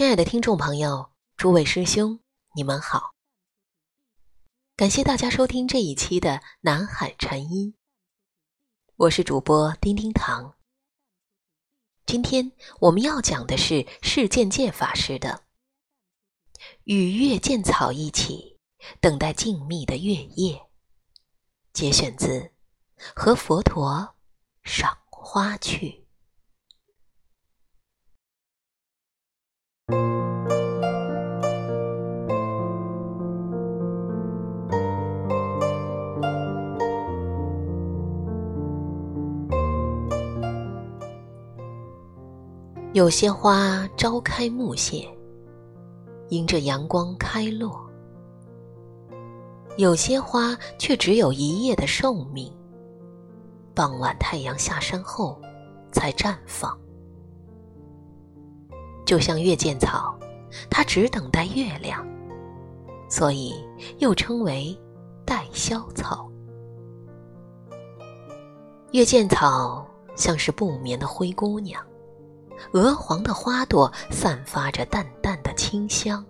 亲爱的听众朋友，诸位师兄，你们好！感谢大家收听这一期的南海禅音，我是主播丁丁堂。今天我们要讲的是释见界法师的《与月见草一起等待静谧的月夜》，节选自《和佛陀赏花去》。有些花朝开暮谢，迎着阳光开落；有些花却只有一夜的寿命，傍晚太阳下山后才绽放。就像月见草，它只等待月亮，所以又称为待宵草。月见草像是不眠的灰姑娘。鹅黄的花朵散发着淡淡的清香，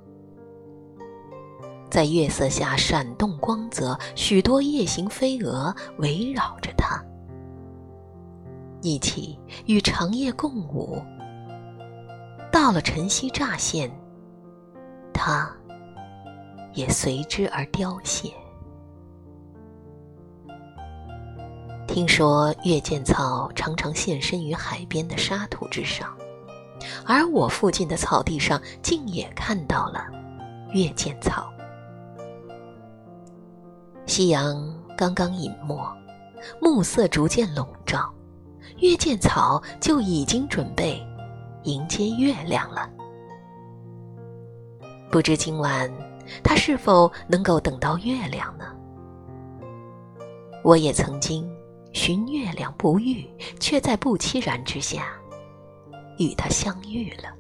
在月色下闪动光泽，许多夜行飞蛾围绕着它，一起与长夜共舞。到了晨曦乍现，它也随之而凋谢。听说月见草常常现身于海边的沙土之上。而我附近的草地上，竟也看到了月见草。夕阳刚刚隐没，暮色逐渐笼罩，月见草就已经准备迎接月亮了。不知今晚它是否能够等到月亮呢？我也曾经寻月亮不遇，却在不期然之下。与他相遇了。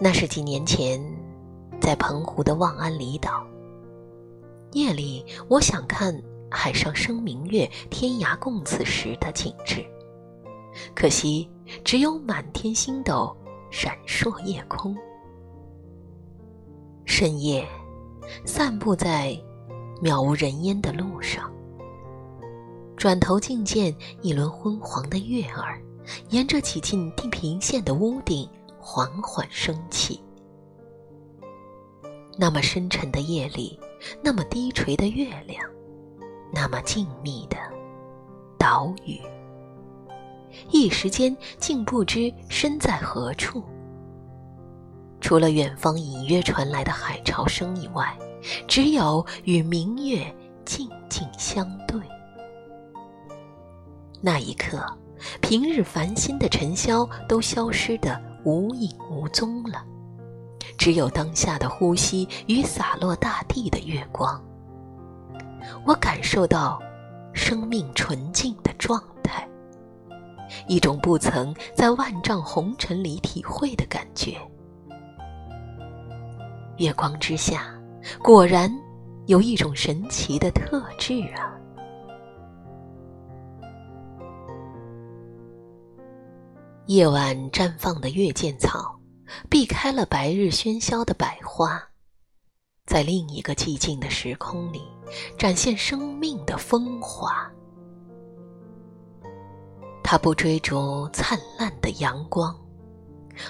那是几年前，在澎湖的望安离岛。夜里，我想看海上生明月，天涯共此时的景致，可惜只有满天星斗闪烁夜空。深夜，散步在渺无人烟的路上。转头竟见一轮昏黄的月儿，沿着几近地平线的屋顶缓缓升起。那么深沉的夜里，那么低垂的月亮，那么静谧的岛屿，一时间竟不知身在何处。除了远方隐约传来的海潮声以外，只有与明月静静相对。那一刻，平日烦心的尘嚣都消失得无影无踪了，只有当下的呼吸与洒落大地的月光。我感受到生命纯净的状态，一种不曾在万丈红尘里体会的感觉。月光之下，果然有一种神奇的特质啊！夜晚绽放的月见草，避开了白日喧嚣的百花，在另一个寂静的时空里，展现生命的风华。它不追逐灿烂的阳光，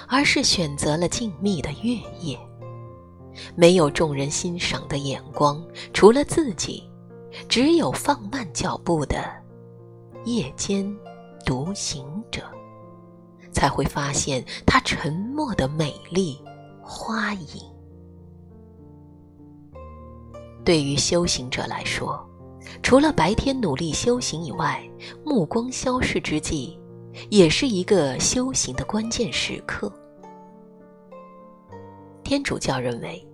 而是选择了静谧的月夜。没有众人欣赏的眼光，除了自己，只有放慢脚步的夜间独行者。才会发现他沉默的美丽花影。对于修行者来说，除了白天努力修行以外，目光消逝之际，也是一个修行的关键时刻。天主教认为，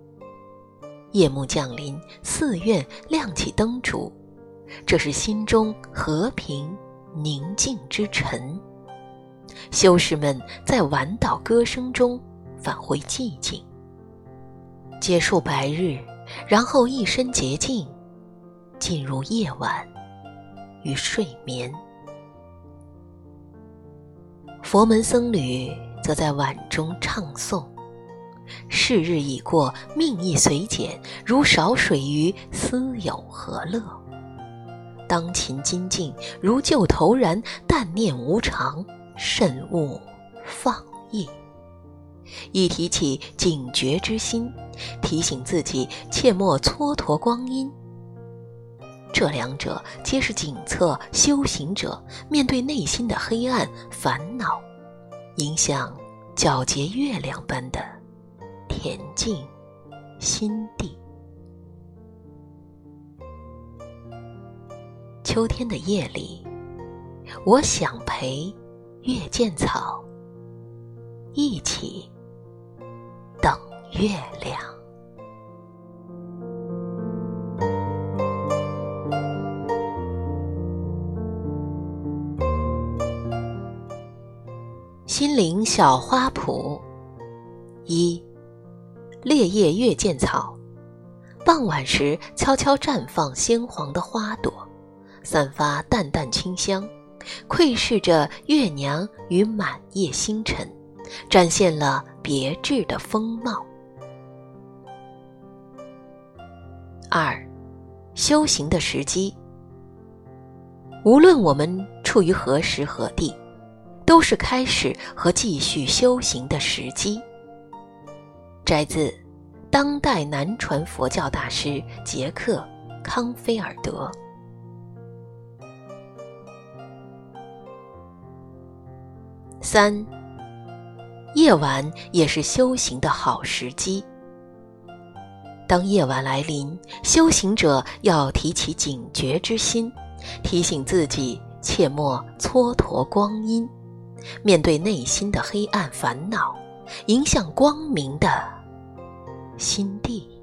夜幕降临，寺院亮起灯烛，这是心中和平宁静之晨。修士们在晚祷歌声中返回寂静，结束白日，然后一身洁净，进入夜晚与睡眠。佛门僧侣则在晚中唱诵。是日已过，命亦随减，如少水鱼，斯有何乐？当勤精进，如旧投然，但念无常，慎勿放逸。一提起警觉之心，提醒自己切莫蹉跎光阴。这两者皆是警策修行者面对内心的黑暗烦恼，应像皎洁月亮般的恬静心地。秋天的夜里，我想陪月见草一起等月亮。心灵小花圃，一烈夜月见草。傍晚时，悄悄绽放鲜黄的花朵，散发淡淡清香，窥视着月娘与满夜星辰，展现了别致的风貌。二，修行的时机。无论我们处于何时何地。都是开始和继续修行的时机。摘自当代南传佛教大师杰克·康菲尔德。三，夜晚也是修行的好时机。当夜晚来临，修行者要提起警觉之心，提醒自己切莫蹉跎光阴。面对内心的黑暗烦恼，影响光明的心地。